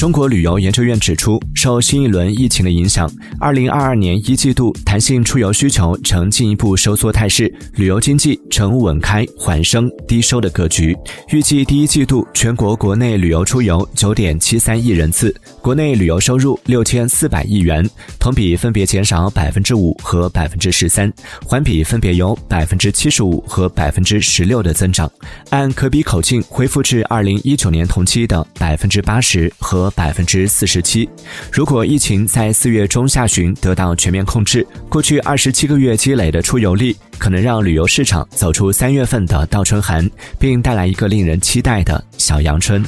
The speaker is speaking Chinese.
中国旅游研究院指出，受新一轮疫情的影响，二零二二年一季度弹性出游需求呈进一步收缩态势，旅游经济呈稳开缓升低收的格局。预计第一季度全国国内旅游出游九点七三亿人次，国内旅游收入六千四百亿元，同比分别减少百分之五和百分之十三，环比分别有百分之七十五和百分之十六的增长，按可比口径恢复至二零一九年同期的百分之八十和。百分之四十七。如果疫情在四月中下旬得到全面控制，过去二十七个月积累的出游力，可能让旅游市场走出三月份的倒春寒，并带来一个令人期待的小阳春。